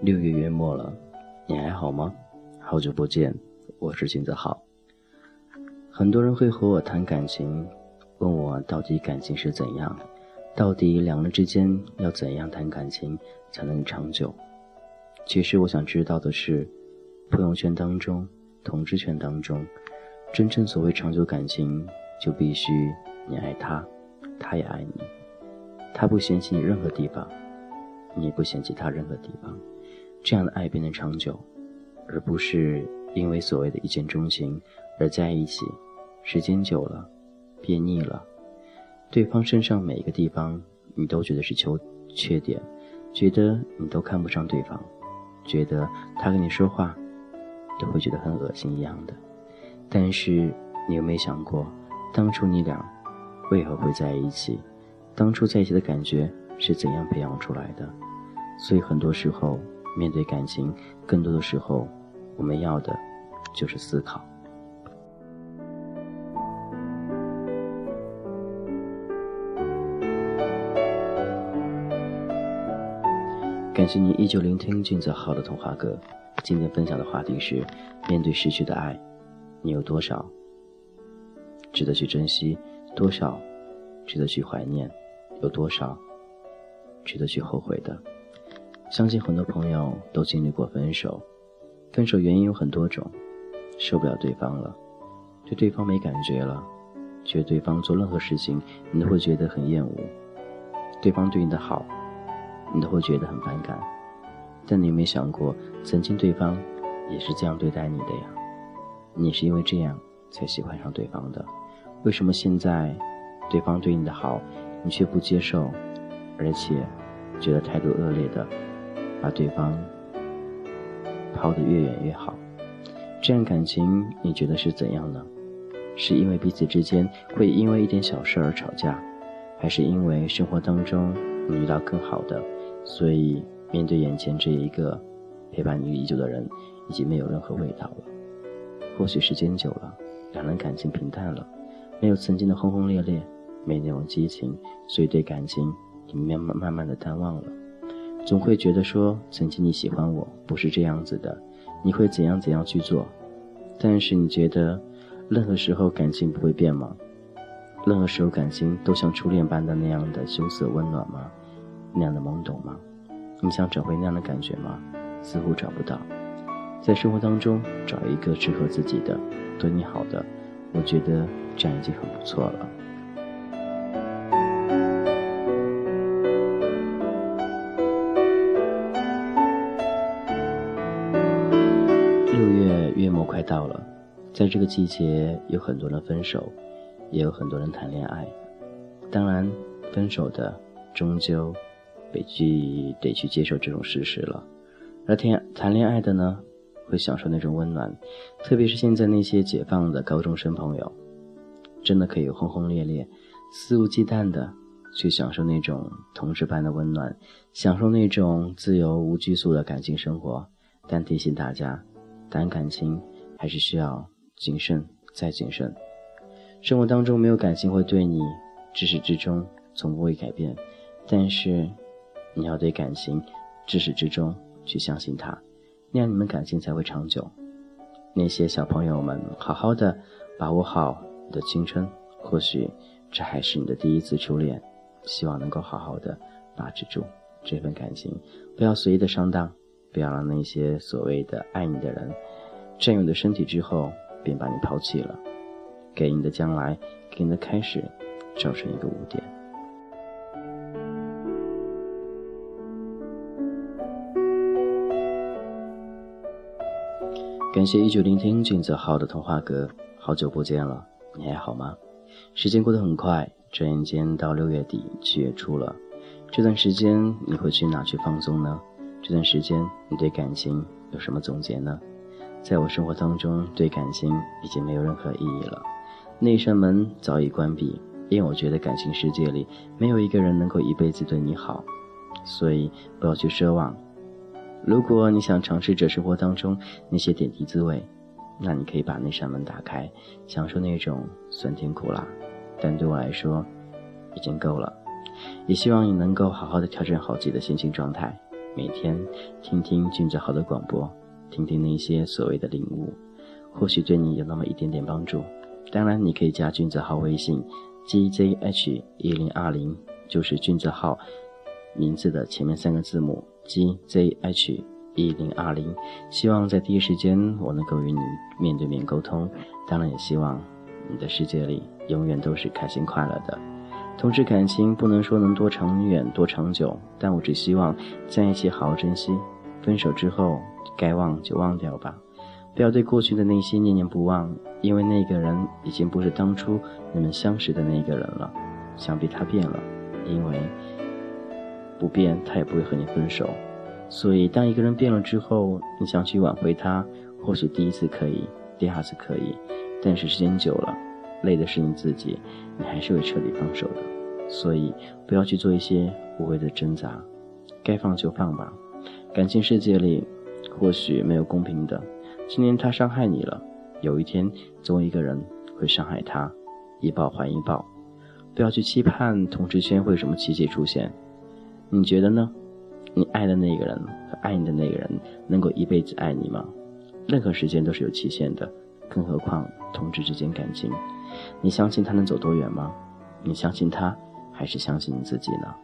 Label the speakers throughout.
Speaker 1: 六月月末了，你还好吗？好久不见，我是金子浩。很多人会和我谈感情，问我到底感情是怎样，到底两人之间要怎样谈感情才能长久？其实我想知道的是，朋友圈当中、同志圈当中，真正所谓长久感情，就必须你爱他，他也爱你，他不嫌弃你任何地方，你也不嫌弃他任何地方。这样的爱变得长久，而不是因为所谓的一见钟情而在一起，时间久了，变腻了。对方身上每一个地方，你都觉得是缺缺点，觉得你都看不上对方，觉得他跟你说话，都会觉得很恶心一样的。但是你有没有想过，当初你俩为何会在一起？当初在一起的感觉是怎样培养出来的？所以很多时候。面对感情，更多的时候，我们要的就是思考。感谢你依旧聆听俊泽浩的童话歌。今天分享的话题是：面对失去的爱，你有多少值得去珍惜？多少值得去怀念？有多少值得去后悔的？相信很多朋友都经历过分手，分手原因有很多种，受不了对方了，对对方没感觉了，觉得对方做任何事情你都会觉得很厌恶，对方对你的好，你都会觉得很反感。但你有没有想过，曾经对方也是这样对待你的呀？你是因为这样才喜欢上对方的，为什么现在对方对你的好，你却不接受，而且觉得态度恶劣的？把对方抛得越远越好，这样感情你觉得是怎样呢？是因为彼此之间会因为一点小事而吵架，还是因为生活当中你遇到更好的，所以面对眼前这一个陪伴你已久的人，已经没有任何味道了？或许时间久了，两人感情平淡了，没有曾经的轰轰烈烈，没那种激情，所以对感情也慢慢慢慢的淡忘了。总会觉得说，曾经你喜欢我不是这样子的，你会怎样怎样去做？但是你觉得，任何时候感情不会变吗？任何时候感情都像初恋般的那样的羞涩温暖吗？那样的懵懂吗？你想找回那样的感觉吗？似乎找不到。在生活当中找一个适合自己的、对你好的，我觉得这样已经很不错了。六月月末快到了，在这个季节，有很多人分手，也有很多人谈恋爱。当然，分手的终究得去得去接受这种事实了。而谈谈恋爱的呢，会享受那种温暖。特别是现在那些解放的高中生朋友，真的可以轰轰烈烈、肆无忌惮的去享受那种同事般的温暖，享受那种自由无拘束的感情生活。但提醒大家，谈感情。还是需要谨慎再谨慎。生活当中没有感情会对你至始至终从不会改变，但是你要对感情至始至终去相信它，那样你们感情才会长久。那些小朋友们，好好的把握好的青春，或许这还是你的第一次初恋，希望能够好好的把持住这份感情，不要随意的上当，不要让那些所谓的爱你的人。占有你的身体之后，便把你抛弃了，给你的将来，给你的开始，造成一个污点。感谢依旧聆听俊泽浩的童话歌，好久不见了，你还好吗？时间过得很快，转眼间到六月底，七月初了。这段时间你会去哪去放松呢？这段时间你对感情有什么总结呢？在我生活当中，对感情已经没有任何意义了，那扇门早已关闭，因为我觉得感情世界里没有一个人能够一辈子对你好，所以不要去奢望。如果你想尝试着生活当中那些点滴滋味，那你可以把那扇门打开，享受那种酸甜苦辣，但对我来说，已经够了。也希望你能够好好的调整好自己的心情状态，每天听听俊子豪的广播，听听那些所谓的领悟，或许对你有那么一点点帮助。当然，你可以加俊子豪微信：gzh 一零二零，就是俊子豪名字的前面三个字母 gzh 一零二零。希望在第一时间我能够与你面对面沟通。当然，也希望你的世界里永远都是开心快乐的。同志感情不能说能多长远多长久，但我只希望在一起好好珍惜。分手之后，该忘就忘掉吧，不要对过去的那些念念不忘，因为那个人已经不是当初你们相识的那个人了。想必他变了，因为不变他也不会和你分手。所以，当一个人变了之后，你想去挽回他，或许第一次可以，第二次可以，但是时间久了。累的是你自己，你还是会彻底放手的，所以不要去做一些无谓的挣扎，该放就放吧。感情世界里，或许没有公平的。今天他伤害你了，有一天总有一个人会伤害他，一报还一报。不要去期盼同志圈会有什么奇迹出现，你觉得呢？你爱的那个人和爱你的那个人能够一辈子爱你吗？任何时间都是有期限的，更何况同志之间感情。你相信他能走多远吗？你相信他，还是相信你自己呢？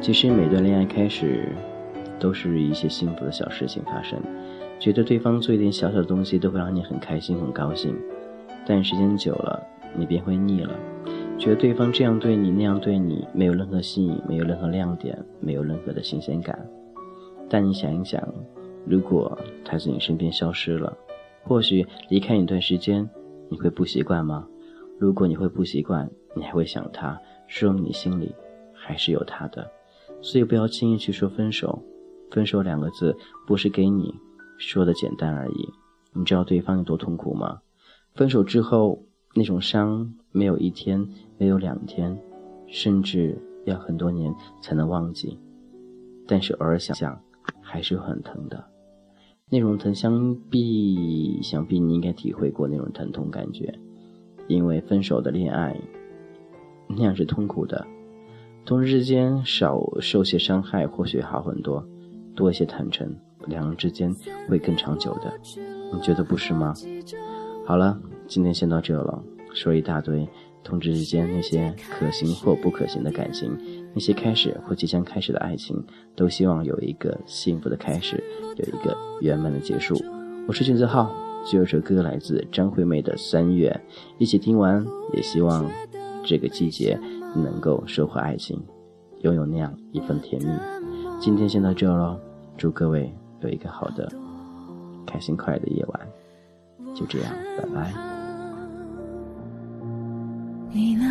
Speaker 1: 其实每段恋爱开始，都是一些幸福的小事情发生，觉得对方做一点小小的东西都会让你很开心、很高兴。但时间久了，你便会腻了，觉得对方这样对你、那样对你，没有任何吸引，没有任何亮点，没有任何的新鲜感。但你想一想。如果他从你身边消失了，或许离开一段时间，你会不习惯吗？如果你会不习惯，你还会想他，说明你心里还是有他的。所以不要轻易去说分手。分手两个字不是给你说的简单而已。你知道对方有多痛苦吗？分手之后那种伤，没有一天，没有两天，甚至要很多年才能忘记。但是偶尔想想，还是很疼的。那种疼，想必想必你应该体会过那种疼痛感觉，因为分手的恋爱那样是痛苦的。同事之间少受些伤害，或许好很多；多一些坦诚，两人之间会更长久的。你觉得不是吗？好了，今天先到这了，说一大堆同志之间那些可行或不可行的感情。那些开始或即将开始的爱情，都希望有一个幸福的开始，有一个圆满的结束。我是俊子浩，这首歌来自张惠妹的《三月》，一起听完，也希望这个季节能够收获爱情，拥有那样一份甜蜜。今天先到这喽，祝各位有一个好的、开心快乐的夜晚。就这样，拜拜。你呢？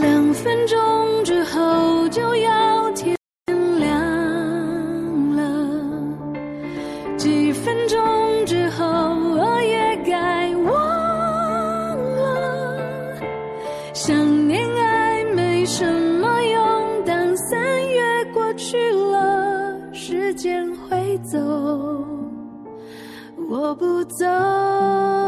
Speaker 1: 两分钟之后就要不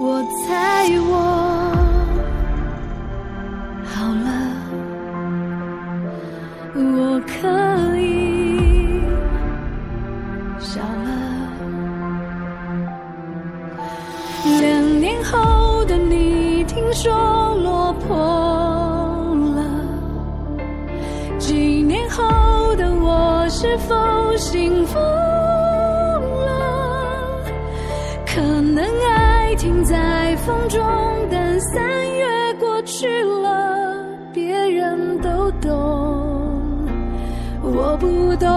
Speaker 1: 我猜我好了我可以笑了。两年后的你听说落魄了几年后的我是否幸福？
Speaker 2: 风中，但三月过去了，别人都懂，我不懂。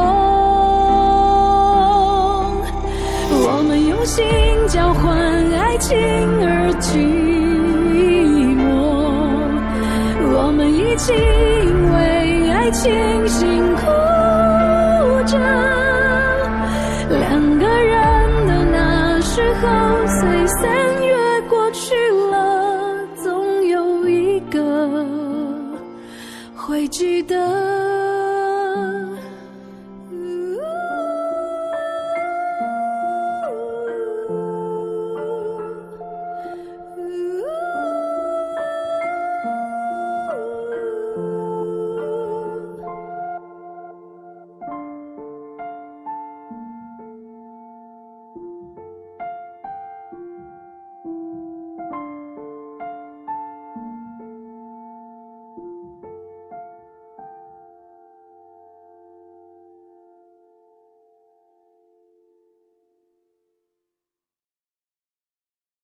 Speaker 2: 我们用心交换爱情而寂寞，我们一起因为爱情会记得。